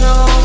no